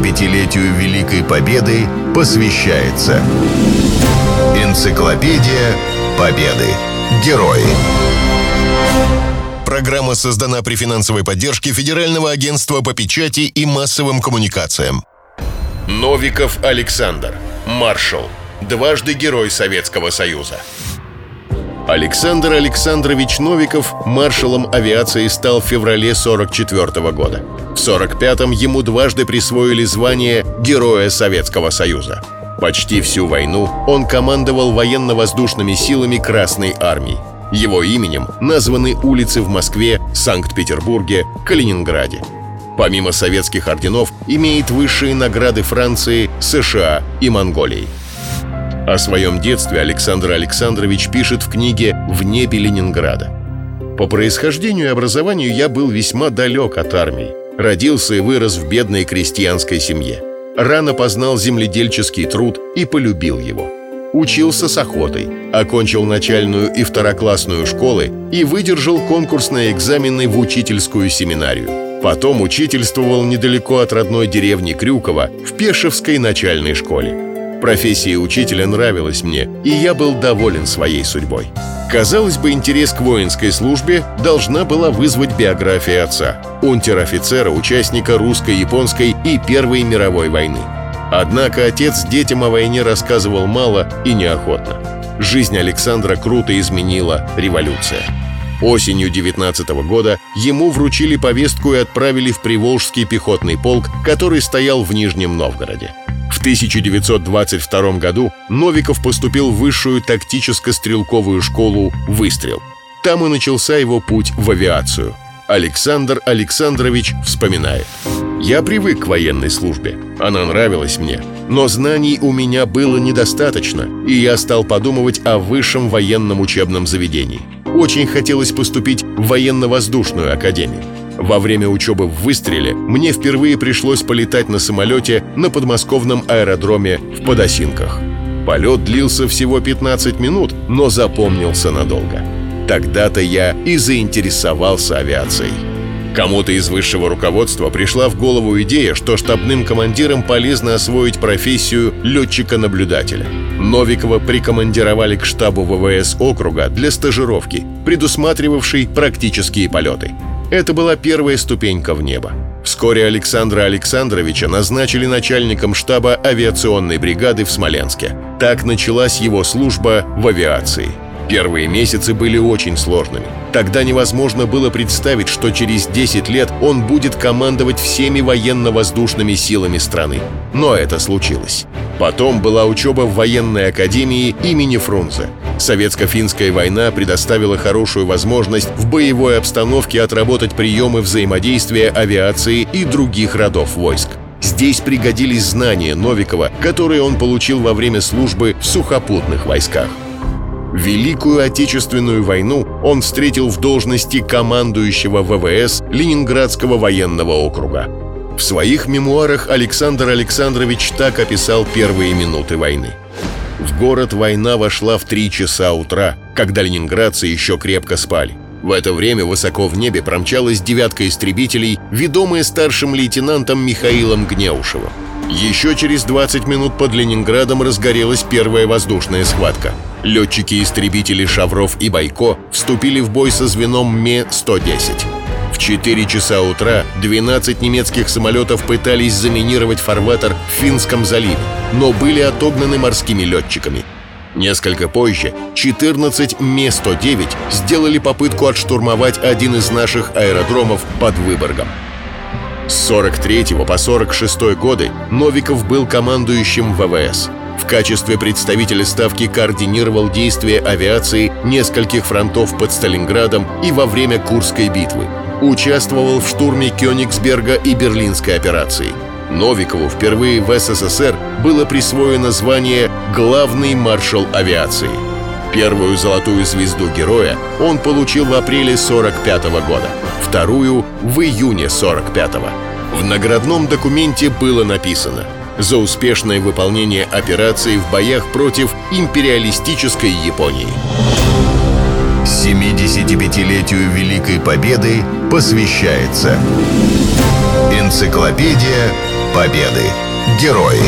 75-летию Великой Победы посвящается Энциклопедия Победы. Герои. Программа создана при финансовой поддержке Федерального агентства по печати и массовым коммуникациям. Новиков Александр. Маршал. Дважды Герой Советского Союза. Александр Александрович Новиков маршалом авиации стал в феврале 44 года. В 45-м ему дважды присвоили звание Героя Советского Союза. Почти всю войну он командовал военно-воздушными силами Красной Армии. Его именем названы улицы в Москве, Санкт-Петербурге, Калининграде. Помимо советских орденов, имеет высшие награды Франции, США и Монголии. О своем детстве Александр Александрович пишет в книге «В небе Ленинграда». По происхождению и образованию я был весьма далек от армии. Родился и вырос в бедной крестьянской семье. Рано познал земледельческий труд и полюбил его. Учился с охотой, окончил начальную и второклассную школы и выдержал конкурсные экзамены в учительскую семинарию. Потом учительствовал недалеко от родной деревни Крюкова в Пешевской начальной школе. Профессия учителя нравилась мне, и я был доволен своей судьбой. Казалось бы, интерес к воинской службе должна была вызвать биография отца, унтер-офицера, участника русско-японской и Первой мировой войны. Однако отец детям о войне рассказывал мало и неохотно. Жизнь Александра круто изменила революция. Осенью 19 года ему вручили повестку и отправили в Приволжский пехотный полк, который стоял в Нижнем Новгороде. В 1922 году Новиков поступил в высшую тактическо-стрелковую школу «Выстрел». Там и начался его путь в авиацию. Александр Александрович вспоминает. «Я привык к военной службе. Она нравилась мне. Но знаний у меня было недостаточно, и я стал подумывать о высшем военном учебном заведении. Очень хотелось поступить в военно-воздушную академию. Во время учебы в «Выстреле» мне впервые пришлось полетать на самолете на подмосковном аэродроме в Подосинках. Полет длился всего 15 минут, но запомнился надолго. Тогда-то я и заинтересовался авиацией. Кому-то из высшего руководства пришла в голову идея, что штабным командирам полезно освоить профессию летчика-наблюдателя. Новикова прикомандировали к штабу ВВС округа для стажировки, предусматривавшей практические полеты. Это была первая ступенька в небо. Вскоре Александра Александровича назначили начальником штаба авиационной бригады в Смоленске. Так началась его служба в авиации. Первые месяцы были очень сложными. Тогда невозможно было представить, что через 10 лет он будет командовать всеми военно-воздушными силами страны. Но это случилось. Потом была учеба в военной академии имени Фрунзе. Советско-финская война предоставила хорошую возможность в боевой обстановке отработать приемы взаимодействия авиации и других родов войск. Здесь пригодились знания Новикова, которые он получил во время службы в сухопутных войсках. Великую Отечественную войну он встретил в должности командующего ВВС Ленинградского военного округа. В своих мемуарах Александр Александрович так описал первые минуты войны. В город война вошла в три часа утра, когда ленинградцы еще крепко спали. В это время высоко в небе промчалась девятка истребителей, ведомая старшим лейтенантом Михаилом Гнеушевым. Еще через 20 минут под Ленинградом разгорелась первая воздушная схватка. Летчики-истребители Шавров и Байко вступили в бой со звеном Ме-110. 4 часа утра 12 немецких самолетов пытались заминировать фарватер в Финском заливе, но были отогнаны морскими летчиками. Несколько позже 14 Ме-109 сделали попытку отштурмовать один из наших аэродромов под Выборгом. С 43 по 46 годы Новиков был командующим ВВС. В качестве представителя Ставки координировал действия авиации нескольких фронтов под Сталинградом и во время Курской битвы участвовал в штурме Кёнигсберга и Берлинской операции. Новикову впервые в СССР было присвоено звание «Главный маршал авиации». Первую золотую звезду героя он получил в апреле 45 -го года, вторую — в июне 45 -го. В наградном документе было написано «За успешное выполнение операции в боях против империалистической Японии». 75-летию Великой Победы посвящается Энциклопедия победы. Герои.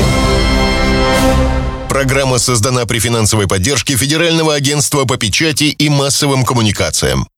Программа создана при финансовой поддержке Федерального агентства по печати и массовым коммуникациям.